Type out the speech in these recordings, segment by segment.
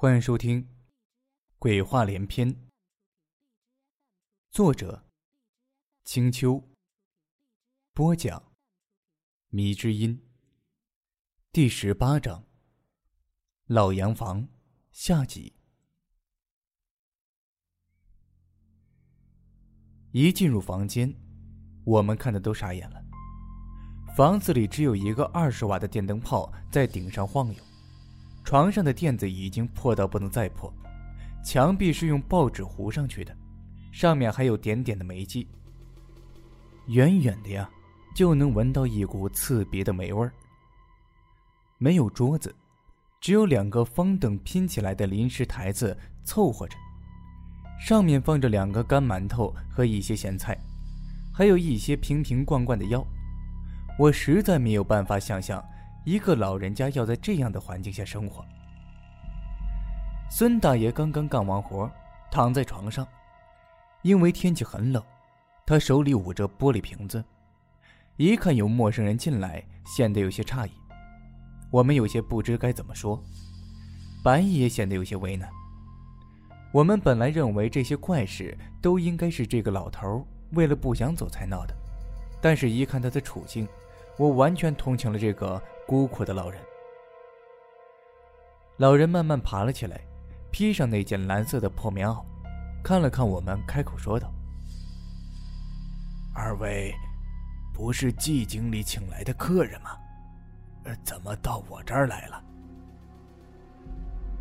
欢迎收听《鬼话连篇》，作者：青秋，播讲：迷之音。第十八章：老洋房下集。一进入房间，我们看的都傻眼了。房子里只有一个二十瓦的电灯泡在顶上晃悠。床上的垫子已经破到不能再破，墙壁是用报纸糊上去的，上面还有点点的霉迹。远远的呀，就能闻到一股刺鼻的霉味儿。没有桌子，只有两个方凳拼起来的临时台子凑合着，上面放着两个干馒头和一些咸菜，还有一些瓶瓶罐罐的药。我实在没有办法想象。一个老人家要在这样的环境下生活。孙大爷刚刚干完活，躺在床上，因为天气很冷，他手里捂着玻璃瓶子，一看有陌生人进来，显得有些诧异。我们有些不知该怎么说，白爷显得有些为难。我们本来认为这些怪事都应该是这个老头为了不想走才闹的，但是一看他的处境，我完全同情了这个。孤苦的老人。老人慢慢爬了起来，披上那件蓝色的破棉袄，看了看我们，开口说道：“二位，不是季经理请来的客人吗？呃，怎么到我这儿来了？”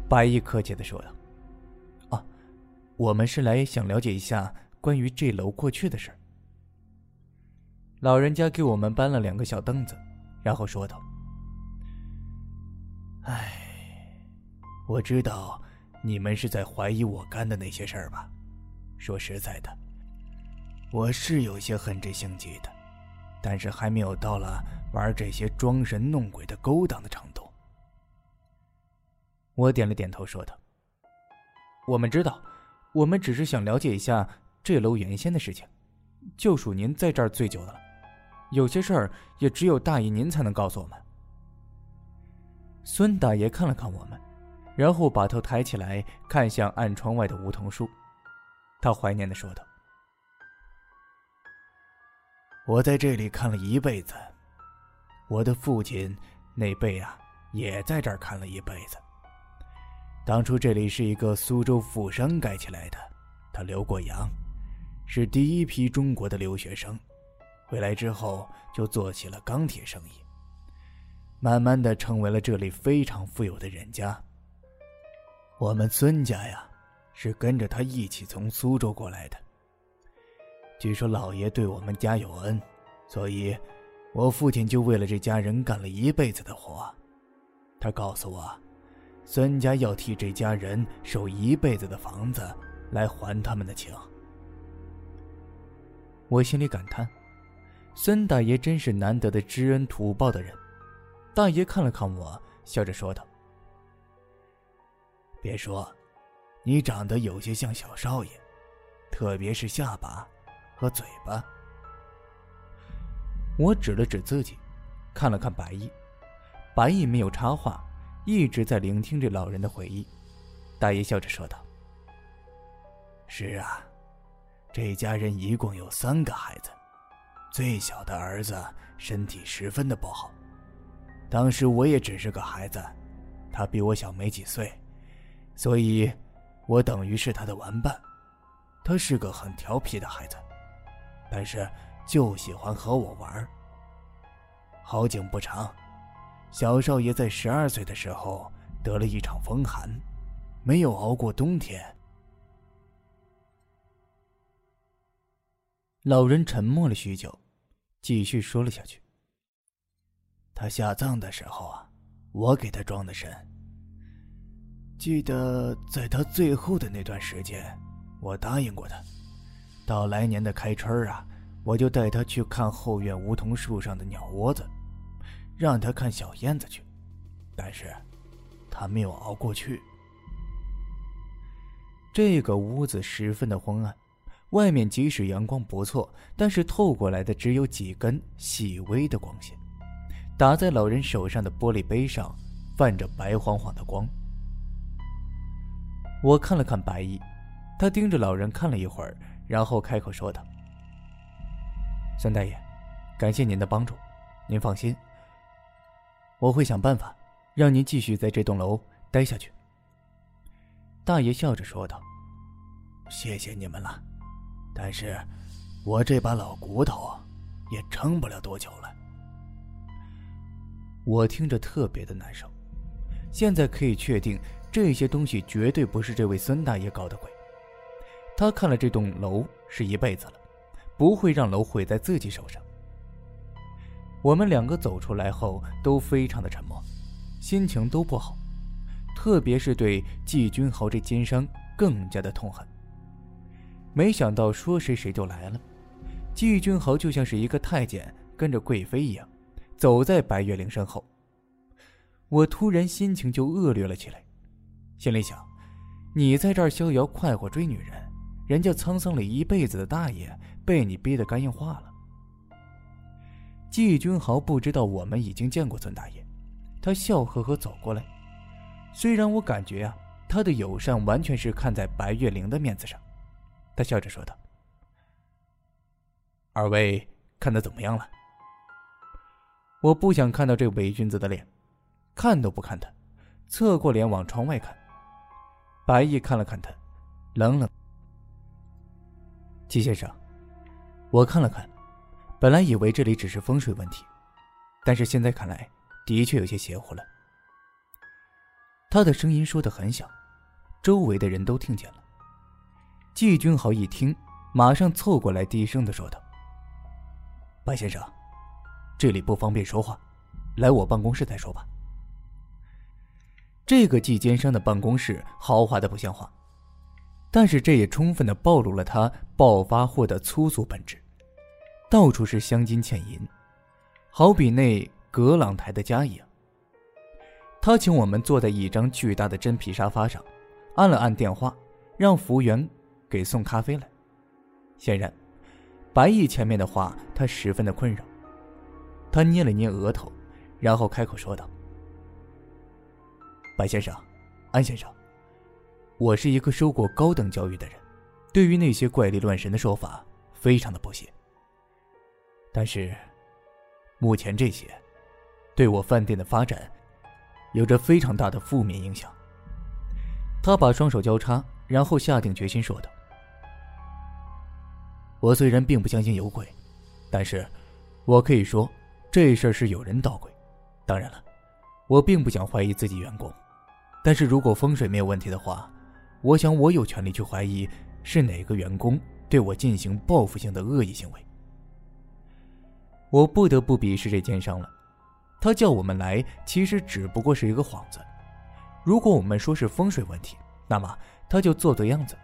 白衣客气的说道：“啊，我们是来想了解一下关于这楼过去的事。”老人家给我们搬了两个小凳子，然后说道。唉，我知道你们是在怀疑我干的那些事儿吧？说实在的，我是有些恨这姓季的，但是还没有到了玩这些装神弄鬼的勾当的程度。我点了点头，说道：“我们知道，我们只是想了解一下这楼原先的事情，就属您在这儿最久的了，有些事儿也只有大爷您才能告诉我们。”孙大爷看了看我们，然后把头抬起来看向暗窗外的梧桐树，他怀念的说道：“我在这里看了一辈子，我的父亲那辈啊，也在这儿看了一辈子。当初这里是一个苏州富商盖起来的，他留过洋，是第一批中国的留学生，回来之后就做起了钢铁生意。”慢慢的成为了这里非常富有的人家。我们孙家呀，是跟着他一起从苏州过来的。据说老爷对我们家有恩，所以，我父亲就为了这家人干了一辈子的活。他告诉我，孙家要替这家人守一辈子的房子，来还他们的情。我心里感叹，孙大爷真是难得的知恩图报的人。大爷看了看我，笑着说道：“别说，你长得有些像小少爷，特别是下巴和嘴巴。”我指了指自己，看了看白衣，白衣没有插话，一直在聆听着老人的回忆。大爷笑着说道：“是啊，这家人一共有三个孩子，最小的儿子身体十分的不好。”当时我也只是个孩子，他比我小没几岁，所以，我等于是他的玩伴。他是个很调皮的孩子，但是就喜欢和我玩。好景不长，小少爷在十二岁的时候得了一场风寒，没有熬过冬天。老人沉默了许久，继续说了下去。他下葬的时候啊，我给他装的神。记得在他最后的那段时间，我答应过他，到来年的开春啊，我就带他去看后院梧桐树上的鸟窝子，让他看小燕子去。但是，他没有熬过去。这个屋子十分的昏暗，外面即使阳光不错，但是透过来的只有几根细微的光线。打在老人手上的玻璃杯上，泛着白晃晃的光。我看了看白衣，他盯着老人看了一会儿，然后开口说道：“孙大爷，感谢您的帮助，您放心，我会想办法让您继续在这栋楼待下去。”大爷笑着说道：“谢谢你们了，但是，我这把老骨头也撑不了多久了。”我听着特别的难受，现在可以确定。这些东西绝对不是这位孙大爷搞的鬼。他看了这栋楼是一辈子了，不会让楼毁在自己手上。我们两个走出来后都非常的沉默，心情都不好，特别是对季君豪这奸商更加的痛恨。没想到说谁谁就来了，季君豪就像是一个太监跟着贵妃一样，走在白月玲身后。我突然心情就恶劣了起来。心里想，你在这儿逍遥快活追女人，人家沧桑了一辈子的大爷被你逼得肝硬化了。季君豪不知道我们已经见过孙大爷，他笑呵呵走过来。虽然我感觉啊，他的友善完全是看在白月玲的面子上，他笑着说道：“二位看的怎么样了？”我不想看到这伪君子的脸，看都不看他，侧过脸往窗外看。白毅看了看他，冷冷。季先生，我看了看，本来以为这里只是风水问题，但是现在看来，的确有些邪乎了。他的声音说的很小，周围的人都听见了。季君豪一听，马上凑过来，低声的说道：“白先生，这里不方便说话，来我办公室再说吧。”这个季奸商的办公室豪华的不像话，但是这也充分的暴露了他暴发户的粗俗本质，到处是镶金嵌银，好比那格朗台的家一样。他请我们坐在一张巨大的真皮沙发上，按了按电话，让服务员给送咖啡来。显然，白毅前面的话他十分的困扰，他捏了捏额头，然后开口说道。白先生，安先生，我是一个受过高等教育的人，对于那些怪力乱神的说法非常的不屑。但是，目前这些，对我饭店的发展，有着非常大的负面影响。他把双手交叉，然后下定决心说道：“我虽然并不相信有鬼，但是，我可以说这事儿是有人捣鬼。当然了，我并不想怀疑自己员工。”但是如果风水没有问题的话，我想我有权利去怀疑是哪个员工对我进行报复性的恶意行为。我不得不鄙视这奸商了，他叫我们来，其实只不过是一个幌子。如果我们说是风水问题，那么他就做做样子；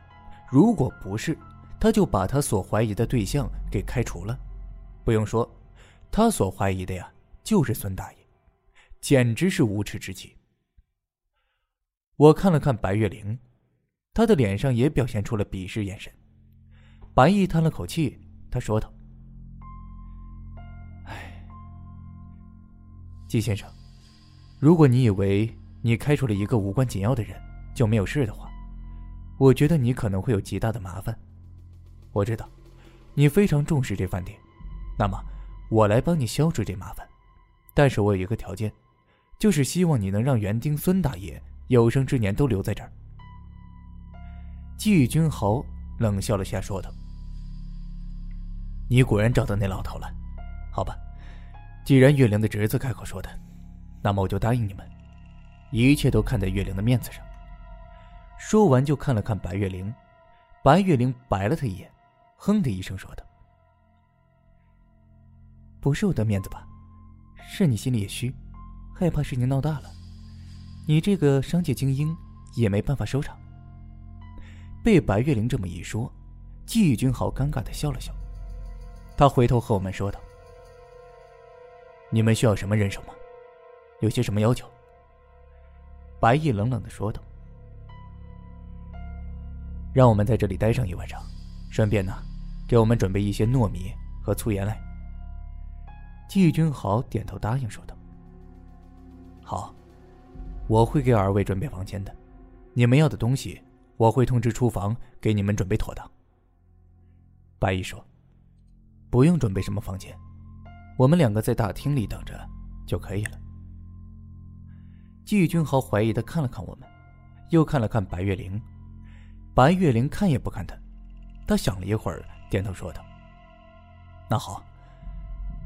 如果不是，他就把他所怀疑的对象给开除了。不用说，他所怀疑的呀，就是孙大爷，简直是无耻之极。我看了看白月玲，她的脸上也表现出了鄙视眼神。白毅叹了口气，他说道：“哎，季先生，如果你以为你开除了一个无关紧要的人就没有事的话，我觉得你可能会有极大的麻烦。我知道，你非常重视这饭店，那么我来帮你消除这麻烦。但是我有一个条件，就是希望你能让园丁孙大爷。”有生之年都留在这儿。季君豪冷笑了下，说道：“你果然找到那老头了，好吧？既然月玲的侄子开口说的，那么我就答应你们，一切都看在月玲的面子上。”说完就看了看白月玲，白月玲白了他一眼，哼的一声说道：“不是我的面子吧？是你心里也虚，害怕事情闹大了。”你这个商界精英也没办法收场。被白月玲这么一说，季君豪尴尬的笑了笑，他回头和我们说道：“你们需要什么人手吗？有些什么要求？”白毅冷冷的说道：“让我们在这里待上一晚上，顺便呢，给我们准备一些糯米和粗盐来。”季君豪点头答应说道：“好。”我会给二位准备房间的，你们要的东西我会通知厨房给你们准备妥当。白毅说：“不用准备什么房间，我们两个在大厅里等着就可以了。”季军豪怀疑的看了看我们，又看了看白月玲。白月玲看也不看他，他想了一会儿，点头说道：“那好，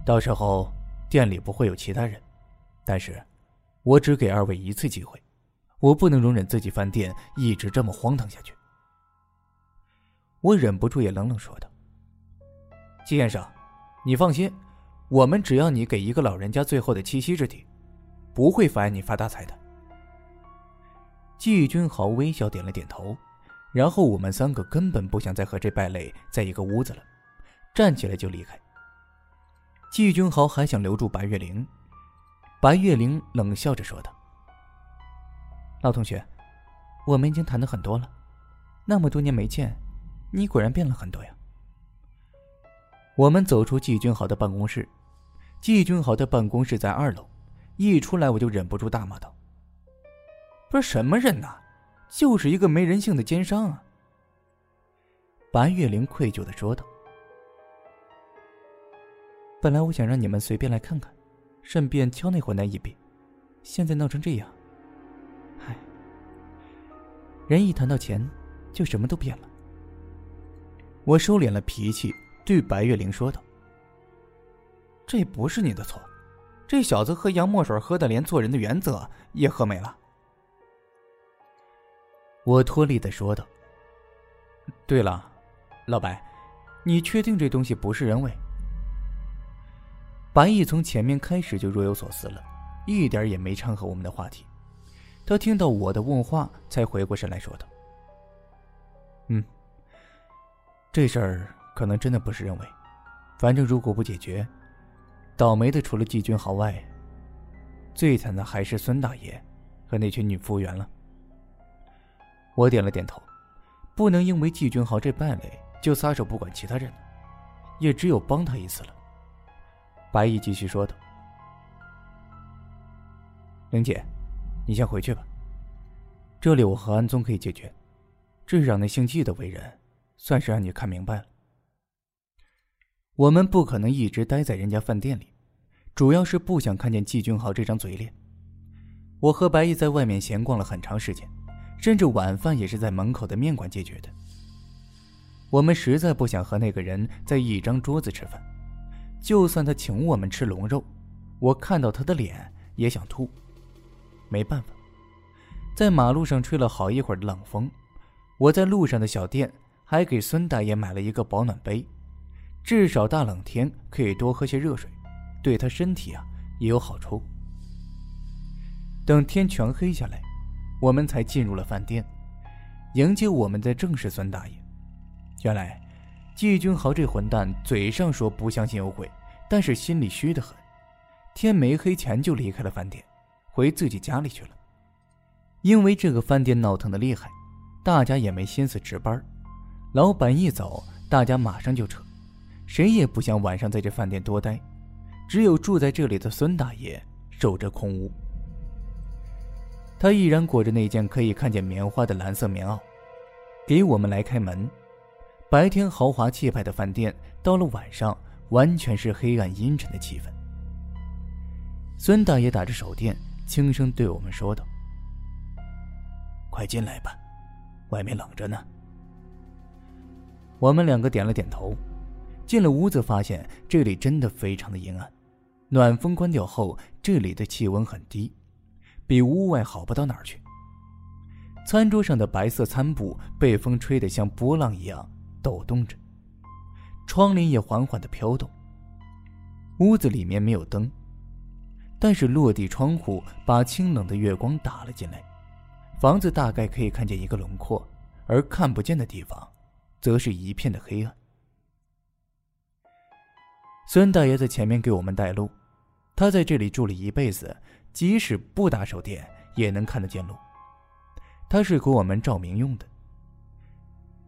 到时候店里不会有其他人，但是，我只给二位一次机会，我不能容忍自己饭店一直这么荒唐下去。”我忍不住也冷冷说道。季先生，你放心，我们只要你给一个老人家最后的栖息之地，不会妨碍你发大财的。季君豪微笑点了点头，然后我们三个根本不想再和这败类在一个屋子了，站起来就离开。季君豪还想留住白月玲，白月玲冷笑着说道：“老同学，我们已经谈的很多了，那么多年没见，你果然变了很多呀。”我们走出季军豪的办公室，季军豪的办公室在二楼，一出来我就忍不住大骂道：“不是什么人呐，就是一个没人性的奸商啊！”白月玲愧疚的说道：“本来我想让你们随便来看看，顺便敲那混蛋一笔，现在闹成这样，唉，人一谈到钱，就什么都变了。”我收敛了脾气。对白月玲说道：“这不是你的错，这小子喝洋墨水喝的连做人的原则也喝没了。”我脱力的说道：“对了，老白，你确定这东西不是人为？”白毅从前面开始就若有所思了，一点也没掺和我们的话题。他听到我的问话，才回过神来说道：“嗯，这事儿。”可能真的不是人为，反正如果不解决，倒霉的除了季军豪外，最惨的还是孙大爷和那群女服务员了。我点了点头，不能因为季军豪这败类就撒手不管其他人，也只有帮他一次了。白毅继续说道：“玲姐，你先回去吧，这里我和安宗可以解决，至少那姓季的为人，算是让你看明白了。”我们不可能一直待在人家饭店里，主要是不想看见季俊豪这张嘴脸。我和白毅在外面闲逛了很长时间，甚至晚饭也是在门口的面馆解决的。我们实在不想和那个人在一张桌子吃饭，就算他请我们吃龙肉，我看到他的脸也想吐。没办法，在马路上吹了好一会儿的冷风，我在路上的小店还给孙大爷买了一个保暖杯。至少大冷天可以多喝些热水，对他身体啊也有好处。等天全黑下来，我们才进入了饭店。迎接我们的正是孙大爷。原来，季君豪这混蛋嘴上说不相信有鬼，但是心里虚得很。天没黑前就离开了饭店，回自己家里去了。因为这个饭店闹腾的厉害，大家也没心思值班。老板一走，大家马上就撤。谁也不想晚上在这饭店多待，只有住在这里的孙大爷守着空屋。他依然裹着那件可以看见棉花的蓝色棉袄，给我们来开门。白天豪华气派的饭店，到了晚上完全是黑暗阴沉的气氛。孙大爷打着手电，轻声对我们说道：“快进来吧，外面冷着呢。”我们两个点了点头。进了屋子，发现这里真的非常的阴暗。暖风关掉后，这里的气温很低，比屋外好不到哪儿去。餐桌上的白色餐布被风吹得像波浪一样抖动着，窗帘也缓缓的飘动。屋子里面没有灯，但是落地窗户把清冷的月光打了进来，房子大概可以看见一个轮廓，而看不见的地方，则是一片的黑暗。孙大爷在前面给我们带路，他在这里住了一辈子，即使不打手电也能看得见路。他是给我们照明用的。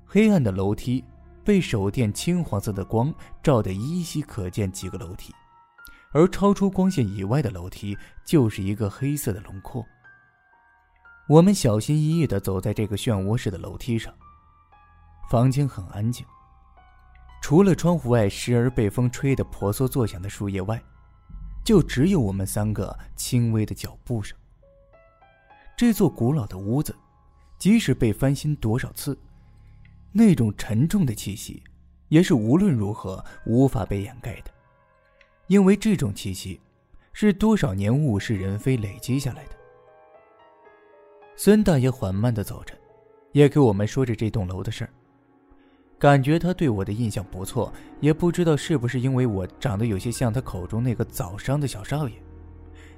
黑暗的楼梯被手电青黄色的光照得依稀可见几个楼梯，而超出光线以外的楼梯就是一个黑色的轮廓。我们小心翼翼的走在这个漩涡式的楼梯上。房间很安静，除了窗户外时而被风吹得婆娑作响的树叶外，就只有我们三个轻微的脚步声。这座古老的屋子，即使被翻新多少次，那种沉重的气息，也是无论如何无法被掩盖的，因为这种气息，是多少年物是人非累积下来的。孙大爷缓慢的走着，也给我们说着这栋楼的事儿。感觉他对我的印象不错，也不知道是不是因为我长得有些像他口中那个早伤的小少爷。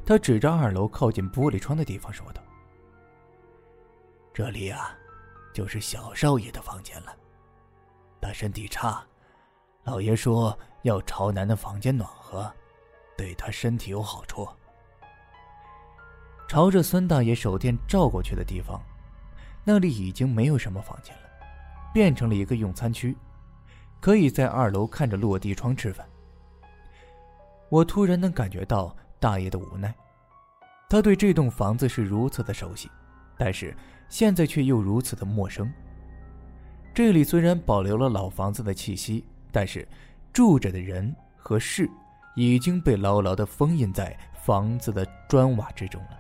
他指着二楼靠近玻璃窗的地方说道：“这里啊，就是小少爷的房间了。他身体差，老爷说要朝南的房间暖和，对他身体有好处。”朝着孙大爷手电照过去的地方，那里已经没有什么房间了，变成了一个用餐区，可以在二楼看着落地窗吃饭。我突然能感觉到大爷的无奈，他对这栋房子是如此的熟悉，但是现在却又如此的陌生。这里虽然保留了老房子的气息，但是住着的人和事已经被牢牢的封印在房子的砖瓦之中了。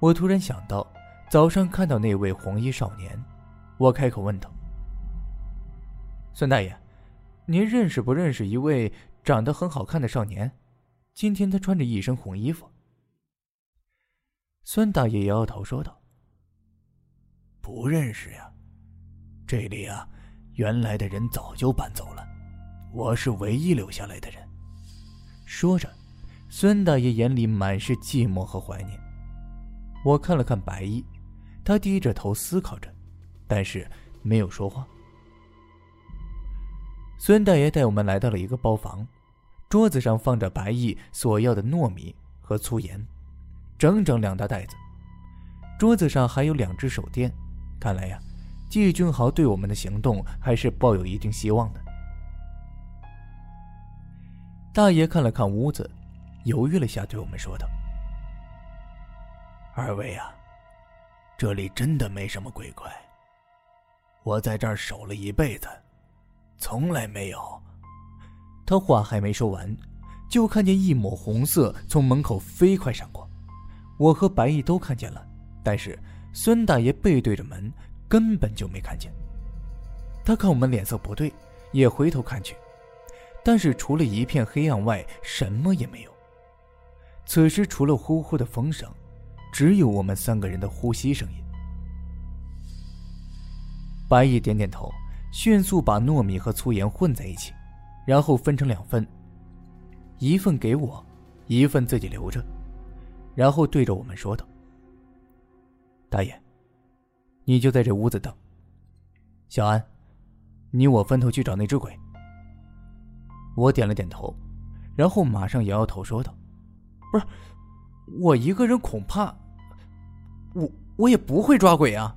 我突然想到，早上看到那位红衣少年，我开口问道：“孙大爷，您认识不认识一位长得很好看的少年？今天他穿着一身红衣服。”孙大爷摇摇头说道：“不认识呀，这里啊，原来的人早就搬走了，我是唯一留下来的人。”说着，孙大爷眼里满是寂寞和怀念。我看了看白衣，他低着头思考着，但是没有说话。孙大爷带我们来到了一个包房，桌子上放着白毅所要的糯米和粗盐，整整两大袋子。桌子上还有两只手电，看来呀，季俊豪对我们的行动还是抱有一定希望的。大爷看了看屋子，犹豫了下，对我们说道。二位啊，这里真的没什么鬼怪。我在这儿守了一辈子，从来没有。他话还没说完，就看见一抹红色从门口飞快闪过。我和白毅都看见了，但是孙大爷背对着门，根本就没看见。他看我们脸色不对，也回头看去，但是除了一片黑暗外，什么也没有。此时除了呼呼的风声。只有我们三个人的呼吸声音。白毅点点头，迅速把糯米和粗盐混在一起，然后分成两份，一份给我，一份自己留着，然后对着我们说道：“大爷，你就在这屋子等。小安，你我分头去找那只鬼。”我点了点头，然后马上摇摇头说道：“不是。”我一个人恐怕，我我也不会抓鬼啊。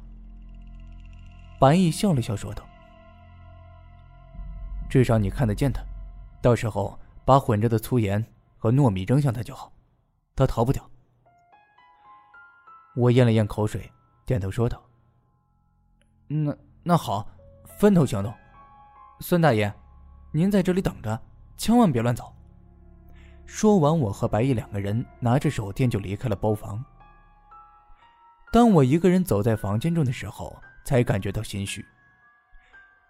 白毅笑了笑说道：“至少你看得见他，到时候把混着的粗盐和糯米扔向他就好，他逃不掉。”我咽了咽口水，点头说道：“那那好，分头行动。孙大爷，您在这里等着，千万别乱走。”说完，我和白毅两个人拿着手电就离开了包房。当我一个人走在房间中的时候，才感觉到心虚。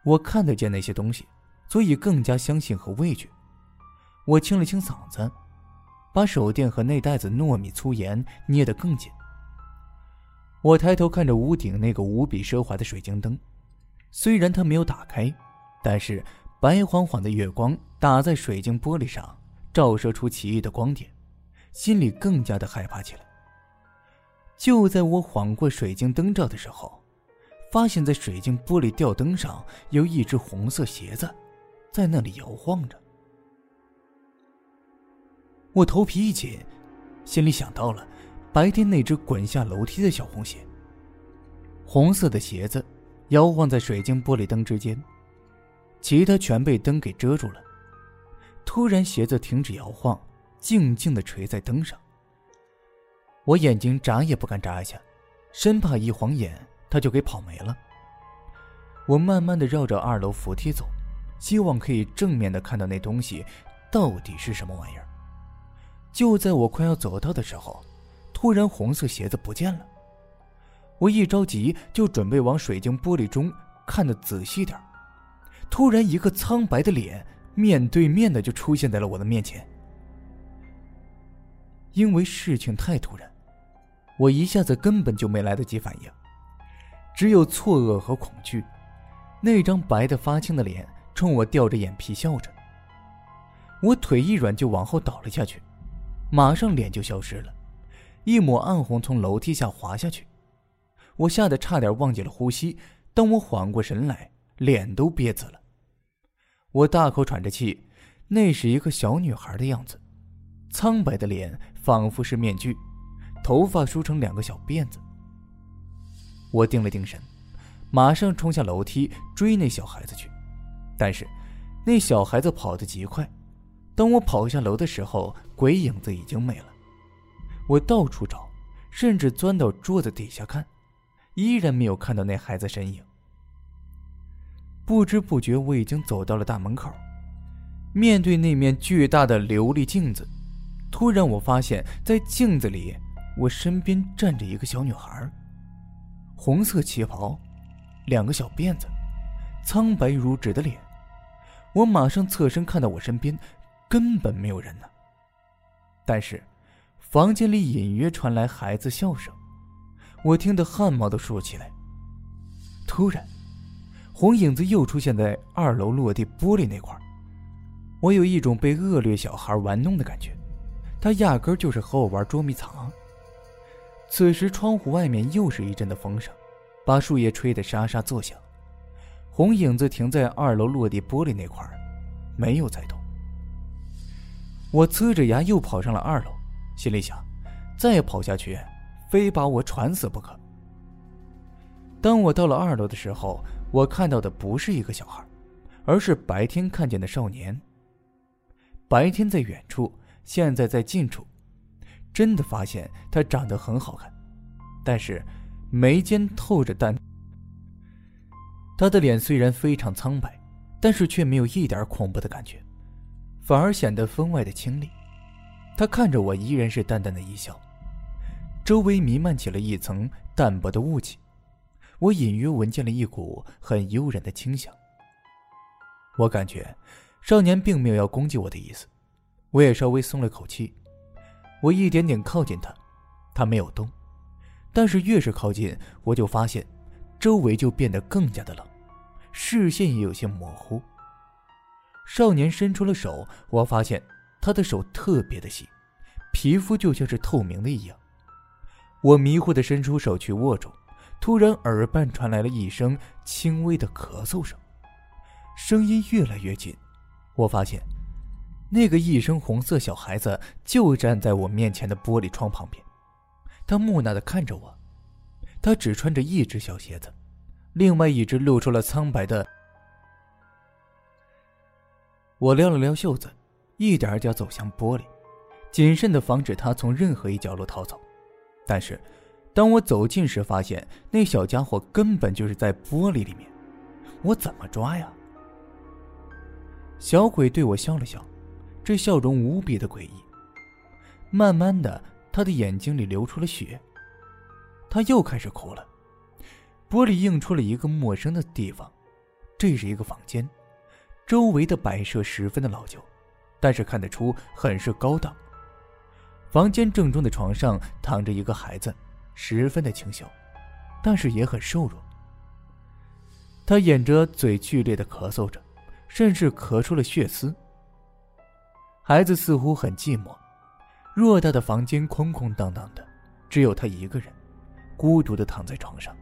我看得见那些东西，所以更加相信和畏惧。我清了清嗓子，把手电和那袋子糯米粗盐捏得更紧。我抬头看着屋顶那个无比奢华的水晶灯，虽然它没有打开，但是白晃晃的月光打在水晶玻璃上。照射出奇异的光点，心里更加的害怕起来。就在我晃过水晶灯罩的时候，发现在水晶玻璃吊灯上有一只红色鞋子，在那里摇晃着。我头皮一紧，心里想到了白天那只滚下楼梯的小红鞋。红色的鞋子摇晃在水晶玻璃灯之间，其他全被灯给遮住了。突然，鞋子停止摇晃，静静的垂在灯上。我眼睛眨也不敢眨一下，生怕一晃眼他就给跑没了。我慢慢的绕着二楼扶梯走，希望可以正面的看到那东西到底是什么玩意儿。就在我快要走到的时候，突然红色鞋子不见了。我一着急就准备往水晶玻璃中看的仔细点突然一个苍白的脸面对面的就出现在了我的面前。因为事情太突然，我一下子根本就没来得及反应，只有错愕和恐惧。那张白的发青的脸冲我吊着眼皮笑着。我腿一软就往后倒了下去，马上脸就消失了，一抹暗红从楼梯下滑下去。我吓得差点忘记了呼吸。当我缓过神来，脸都憋紫了。我大口喘着气，那是一个小女孩的样子，苍白的脸仿佛是面具，头发梳成两个小辫子。我定了定神。马上冲下楼梯追那小孩子去，但是那小孩子跑得极快。当我跑下楼的时候，鬼影子已经没了。我到处找，甚至钻到桌子底下看，依然没有看到那孩子身影。不知不觉，我已经走到了大门口，面对那面巨大的琉璃镜子，突然我发现，在镜子里，我身边站着一个小女孩，红色旗袍。两个小辫子，苍白如纸的脸，我马上侧身看到我身边根本没有人呢。但是，房间里隐约传来孩子笑声，我听得汗毛都竖起来。突然，红影子又出现在二楼落地玻璃那块我有一种被恶劣小孩玩弄的感觉，他压根就是和我玩捉迷藏。此时，窗户外面又是一阵的风声。把树叶吹得沙沙作响，红影子停在二楼落地玻璃那块没有再动。我呲着牙又跑上了二楼，心里想：再跑下去，非把我喘死不可。当我到了二楼的时候，我看到的不是一个小孩，而是白天看见的少年。白天在远处，现在在近处，真的发现他长得很好看，但是。眉间透着淡，他的脸虽然非常苍白，但是却没有一点恐怖的感觉，反而显得分外的清丽。他看着我，依然是淡淡的一笑。周围弥漫起了一层淡薄的雾气，我隐约闻见了一股很悠然的清香。我感觉少年并没有要攻击我的意思，我也稍微松了口气。我一点点靠近他，他没有动。但是越是靠近，我就发现，周围就变得更加的冷，视线也有些模糊。少年伸出了手，我发现他的手特别的细，皮肤就像是透明的一样。我迷糊的伸出手去握住，突然耳畔传来了一声轻微的咳嗽声，声音越来越近。我发现，那个一身红色小孩子就站在我面前的玻璃窗旁边。他木讷的看着我，他只穿着一只小鞋子，另外一只露出了苍白的。我撩了撩袖子，一点点走向玻璃，谨慎的防止他从任何一角落逃走。但是，当我走近时，发现那小家伙根本就是在玻璃里面，我怎么抓呀？小鬼对我笑了笑，这笑容无比的诡异。慢慢的。他的眼睛里流出了血，他又开始哭了。玻璃映出了一个陌生的地方，这是一个房间，周围的摆设十分的老旧，但是看得出很是高档。房间正中的床上躺着一个孩子，十分的清秀，但是也很瘦弱。他掩着嘴剧烈的咳嗽着，甚至咳出了血丝。孩子似乎很寂寞。偌大的房间空空荡荡的，只有他一个人，孤独的躺在床上。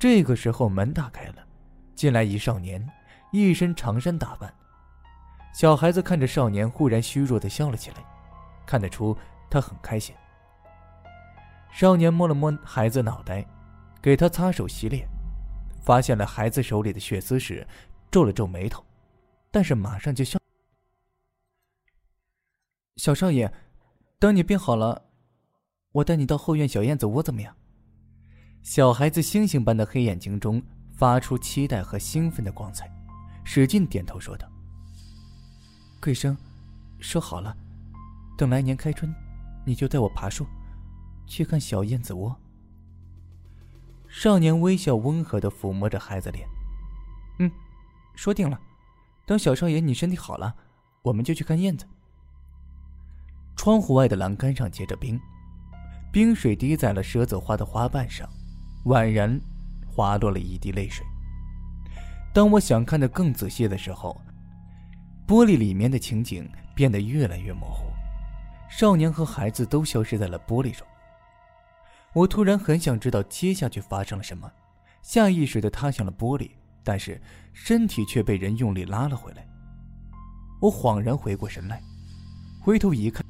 这个时候，门打开了，进来一少年，一身长衫打扮。小孩子看着少年，忽然虚弱的笑了起来，看得出他很开心。少年摸了摸孩子脑袋，给他擦手洗脸，发现了孩子手里的血丝时，皱了皱眉头，但是马上就笑。小少爷，等你病好了，我带你到后院小燕子窝怎么样？小孩子星星般的黑眼睛中发出期待和兴奋的光彩，使劲点头说道：“桂生，说好了，等来年开春，你就带我爬树，去看小燕子窝。”少年微笑温和的抚摸着孩子脸，“嗯，说定了，等小少爷你身体好了，我们就去看燕子。”窗户外的栏杆上结着冰，冰水滴在了蛇子花的花瓣上，宛然滑落了一滴泪水。当我想看得更仔细的时候，玻璃里面的情景变得越来越模糊，少年和孩子都消失在了玻璃中。我突然很想知道接下去发生了什么，下意识地踏向了玻璃，但是身体却被人用力拉了回来。我恍然回过神来，回头一看。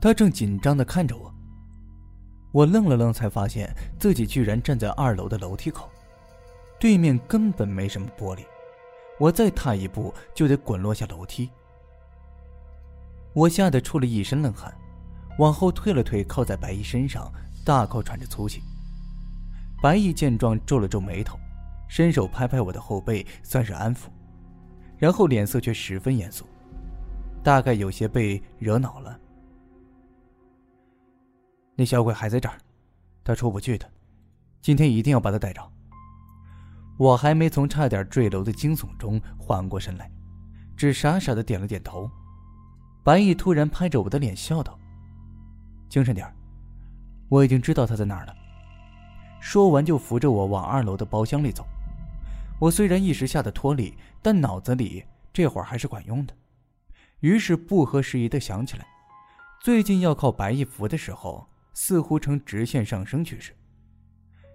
他正紧张的看着我，我愣了愣，才发现自己居然站在二楼的楼梯口，对面根本没什么玻璃，我再踏一步就得滚落下楼梯。我吓得出了一身冷汗，往后退了退，靠在白衣身上，大口喘着粗气。白衣见状皱了皱眉头，伸手拍拍我的后背，算是安抚，然后脸色却十分严肃，大概有些被惹恼了。那小鬼还在这儿，他出不去的。今天一定要把他逮着。我还没从差点坠楼的惊悚中缓过神来，只傻傻的点了点头。白毅突然拍着我的脸笑道：“精神点我已经知道他在哪儿了。”说完就扶着我往二楼的包厢里走。我虽然一时吓得脱力，但脑子里这会儿还是管用的，于是不合时宜的想起来，最近要靠白毅扶的时候。似乎呈直线上升趋势，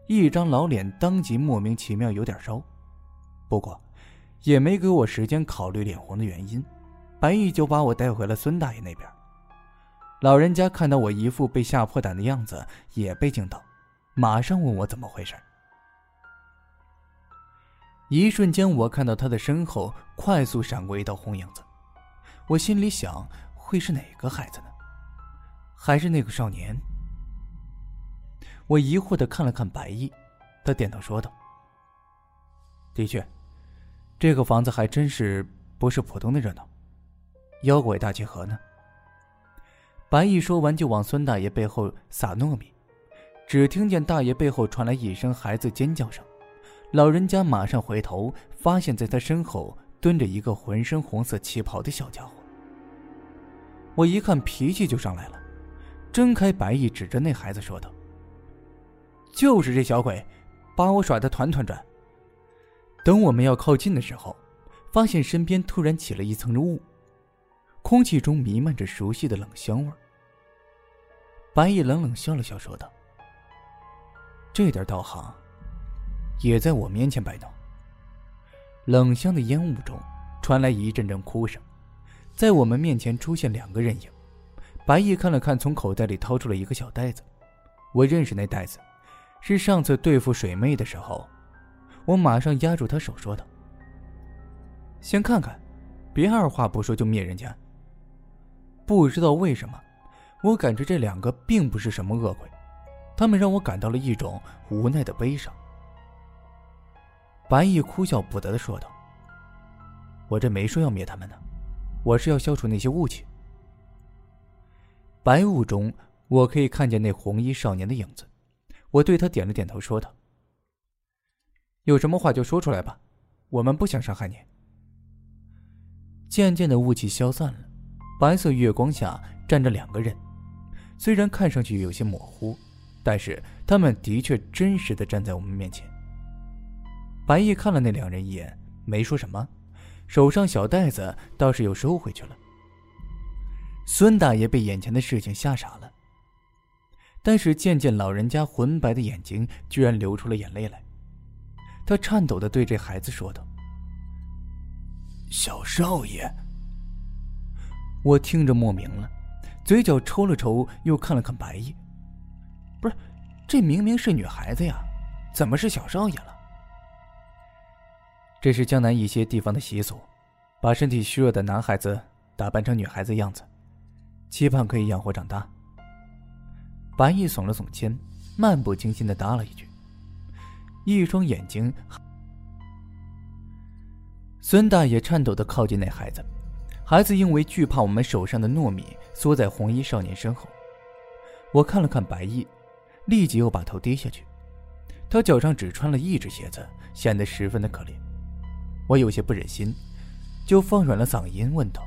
一张老脸当即莫名其妙有点烧，不过也没给我时间考虑脸红的原因，白毅就把我带回了孙大爷那边。老人家看到我一副被吓破胆的样子，也被惊到，马上问我怎么回事。一瞬间，我看到他的身后快速闪过一道红影子，我心里想，会是哪个孩子呢？还是那个少年？我疑惑的看了看白毅，他点头说道：“的确，这个房子还真是不是普通的热闹，妖怪大集合呢。”白毅说完就往孙大爷背后撒糯米，只听见大爷背后传来一声孩子尖叫声，老人家马上回头，发现在他身后蹲着一个浑身红色旗袍的小家伙。我一看脾气就上来了，睁开白毅指着那孩子说道。就是这小鬼，把我耍得团团转。等我们要靠近的时候，发现身边突然起了一层雾，空气中弥漫着熟悉的冷香味。白毅冷冷笑了笑，说道：“这点道行，也在我面前摆弄。”冷香的烟雾中传来一阵阵哭声，在我们面前出现两个人影。白毅看了看，从口袋里掏出了一个小袋子，我认识那袋子。是上次对付水妹的时候，我马上压住他手说道：“先看看，别二话不说就灭人家。”不知道为什么，我感觉这两个并不是什么恶鬼，他们让我感到了一种无奈的悲伤。白毅哭笑不得的说道：“我这没说要灭他们呢，我是要消除那些雾气。”白雾中，我可以看见那红衣少年的影子。我对他点了点头，说道：“有什么话就说出来吧，我们不想伤害你。”渐渐的雾气消散了，白色月光下站着两个人，虽然看上去有些模糊，但是他们的确真实的站在我们面前。白毅看了那两人一眼，没说什么，手上小袋子倒是又收回去了。孙大爷被眼前的事情吓傻了。但是渐渐，老人家浑白的眼睛居然流出了眼泪来。他颤抖的对这孩子说道：“小少爷。”我听着莫名了，嘴角抽了抽，又看了看白衣，不是，这明明是女孩子呀，怎么是小少爷了？这是江南一些地方的习俗，把身体虚弱的男孩子打扮成女孩子样子，期盼可以养活长大。白毅耸了耸肩，漫不经心的答了一句，一双眼睛。孙大爷颤抖的靠近那孩子，孩子因为惧怕我们手上的糯米，缩在红衣少年身后。我看了看白衣，立即又把头低下去。他脚上只穿了一只鞋子，显得十分的可怜。我有些不忍心，就放软了嗓音问道：“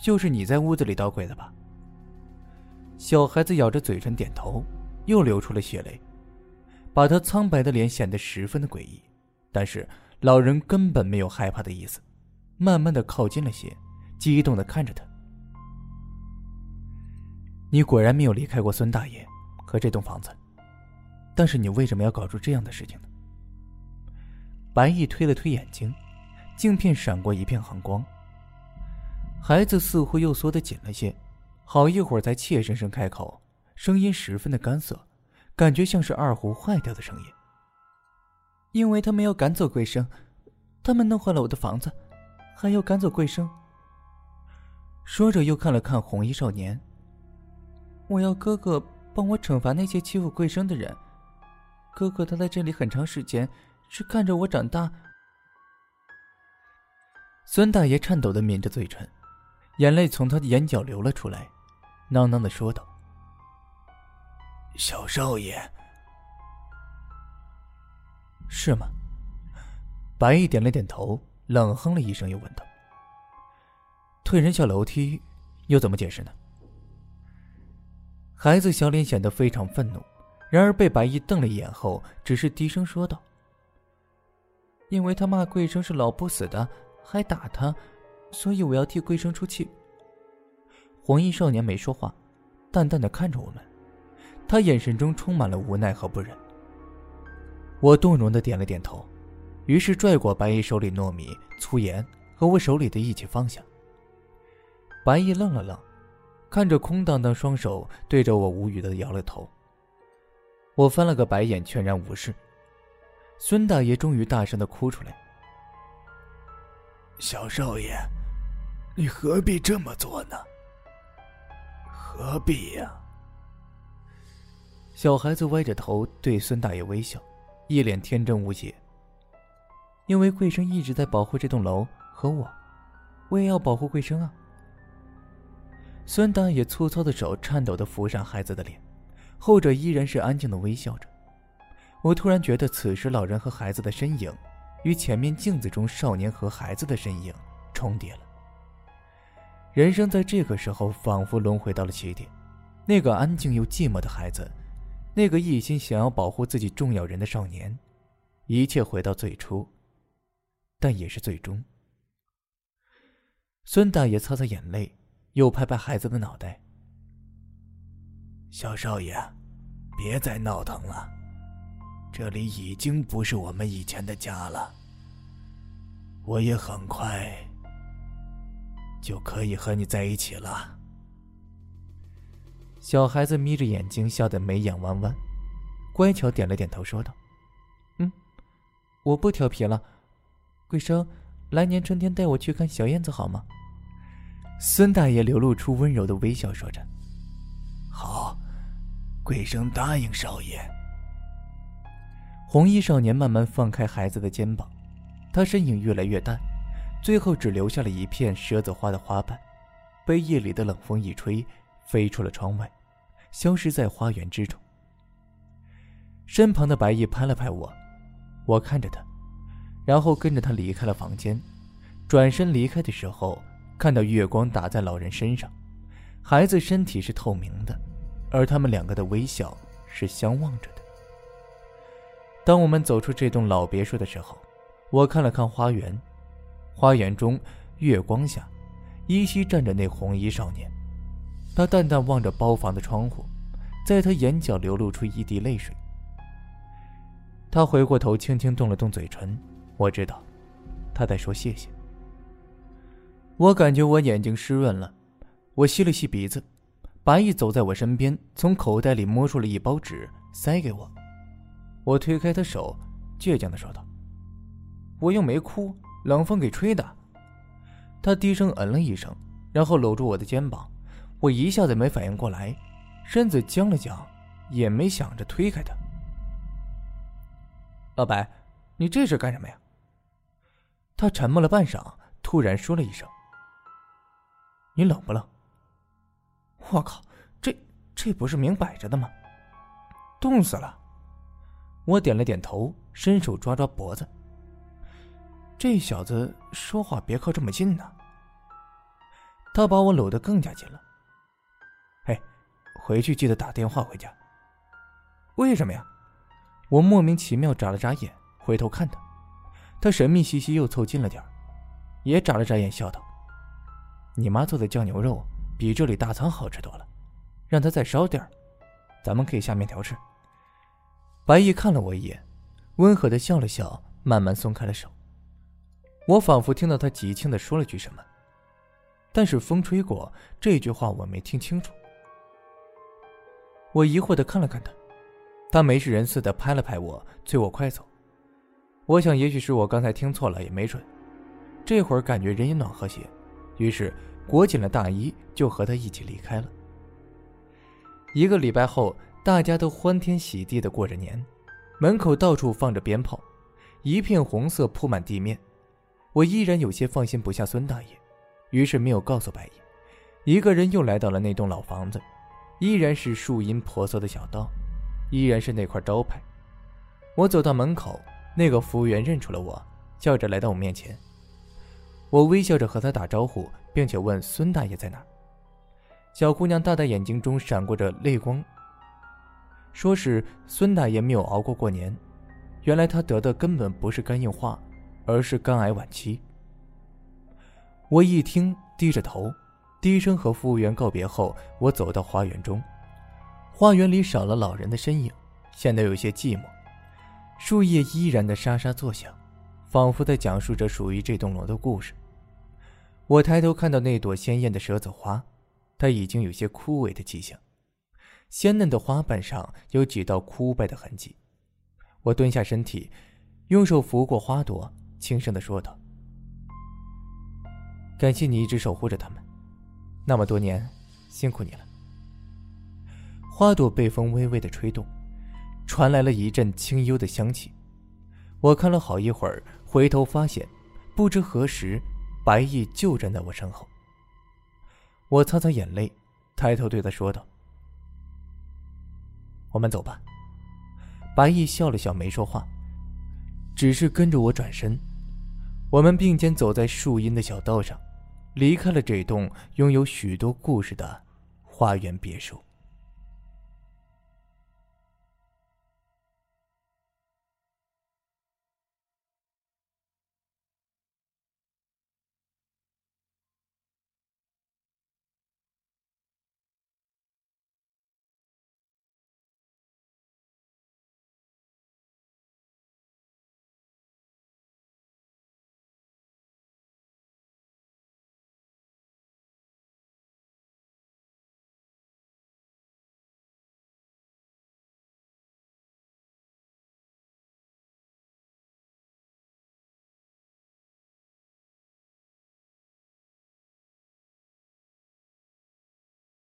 就是你在屋子里捣鬼的吧？”小孩子咬着嘴唇点头，又流出了血泪，把他苍白的脸显得十分的诡异。但是老人根本没有害怕的意思，慢慢的靠近了些，激动的看着他。你果然没有离开过孙大爷和这栋房子，但是你为什么要搞出这样的事情呢？白毅推了推眼睛，镜片闪过一片寒光。孩子似乎又缩得紧了些，好一会儿才怯生生开口，声音十分的干涩，感觉像是二胡坏掉的声音。因为他们要赶走鬼生，他们弄坏了我的房子，还要赶走贵生。说着，又看了看红衣少年。我要哥哥帮我惩罚那些欺负贵生的人。哥哥他在这里很长时间，是看着我长大。孙大爷颤抖的抿着嘴唇，眼泪从他的眼角流了出来，囔囔的说道：“小少爷。”是吗？白毅点了点头，冷哼了一声，又问道：“退人下楼梯，又怎么解释呢？”孩子小脸显得非常愤怒，然而被白毅瞪了一眼后，只是低声说道：“因为他骂桂生是老不死的，还打他，所以我要替桂生出气。”红衣少年没说话，淡淡的看着我们，他眼神中充满了无奈和不忍。我动容的点了点头，于是拽过白毅手里糯米、粗盐和我手里的一起放下。白毅愣了愣，看着空荡荡双手，对着我无语的摇了头。我翻了个白眼，全然无视。孙大爷终于大声的哭出来：“小少爷，你何必这么做呢？何必呀？”小孩子歪着头对孙大爷微笑。一脸天真无邪。因为贵生一直在保护这栋楼和我，我也要保护贵生啊。孙大爷粗糙的手颤抖的扶上孩子的脸，后者依然是安静的微笑着。我突然觉得，此时老人和孩子的身影，与前面镜子中少年和孩子的身影重叠了。人生在这个时候，仿佛轮回到了起点。那个安静又寂寞的孩子。那个一心想要保护自己重要人的少年，一切回到最初，但也是最终。孙大爷擦擦眼泪，又拍拍孩子的脑袋：“小少爷，别再闹腾了，这里已经不是我们以前的家了。我也很快就可以和你在一起了。”小孩子眯着眼睛，笑得眉眼弯弯，乖巧点了点头，说道：“嗯，我不调皮了。贵生，来年春天带我去看小燕子好吗？”孙大爷流露出温柔的微笑，说着：“好，贵生答应少爷。”红衣少年慢慢放开孩子的肩膀，他身影越来越淡，最后只留下了一片蛇子花的花瓣，被夜里的冷风一吹。飞出了窗外，消失在花园之中。身旁的白毅拍了拍我，我看着他，然后跟着他离开了房间。转身离开的时候，看到月光打在老人身上，孩子身体是透明的，而他们两个的微笑是相望着的。当我们走出这栋老别墅的时候，我看了看花园，花园中月光下，依稀站着那红衣少年。他淡淡望着包房的窗户，在他眼角流露出一滴泪水。他回过头，轻轻动了动嘴唇，我知道，他在说谢谢。我感觉我眼睛湿润了，我吸了吸鼻子。白毅走在我身边，从口袋里摸出了一包纸，塞给我。我推开他手，倔强的说道：“我又没哭，冷风给吹的。”他低声嗯了一声，然后搂住我的肩膀。我一下子没反应过来，身子僵了僵，也没想着推开他。老白，你这是干什么呀？他沉默了半晌，突然说了一声：“你冷不冷？”我靠，这这不是明摆着的吗？冻死了！我点了点头，伸手抓抓脖子。这小子说话别靠这么近呢。他把我搂得更加紧了。嘿，回去记得打电话回家。为什么呀？我莫名其妙眨了眨眼，回头看他。他神秘兮兮又凑近了点也眨了眨眼，笑道：“你妈做的酱牛肉比这里大餐好吃多了，让他再烧点咱们可以下面条吃。”白毅看了我一眼，温和的笑了笑，慢慢松开了手。我仿佛听到他急切的说了句什么，但是风吹过，这句话我没听清楚。我疑惑的看了看他，他没事人似的拍了拍我，催我快走。我想，也许是我刚才听错了，也没准。这会儿感觉人也暖和些，于是裹紧了大衣，就和他一起离开了。一个礼拜后，大家都欢天喜地的过着年，门口到处放着鞭炮，一片红色铺满地面。我依然有些放心不下孙大爷，于是没有告诉白爷，一个人又来到了那栋老房子，依然是树荫婆娑的小道，依然是那块招牌。我走到门口。那个服务员认出了我，叫着来到我面前。我微笑着和他打招呼，并且问孙大爷在哪。小姑娘大大眼睛中闪过着泪光，说是孙大爷没有熬过过年。原来他得的根本不是肝硬化，而是肝癌晚期。我一听，低着头，低声和服务员告别后，我走到花园中。花园里少了老人的身影，显得有些寂寞。树叶依然的沙沙作响，仿佛在讲述着属于这栋楼的故事。我抬头看到那朵鲜艳的蛇子花，它已经有些枯萎的迹象，鲜嫩的花瓣上有几道枯败的痕迹。我蹲下身体，用手拂过花朵，轻声的说道：“感谢你一直守护着它们，那么多年，辛苦你了。”花朵被风微微的吹动。传来了一阵清幽的香气，我看了好一会儿，回头发现，不知何时，白毅就站在我身后。我擦擦眼泪，抬头对他说道：“我们走吧。”白毅笑了笑，没说话，只是跟着我转身。我们并肩走在树荫的小道上，离开了这栋拥有许多故事的花园别墅。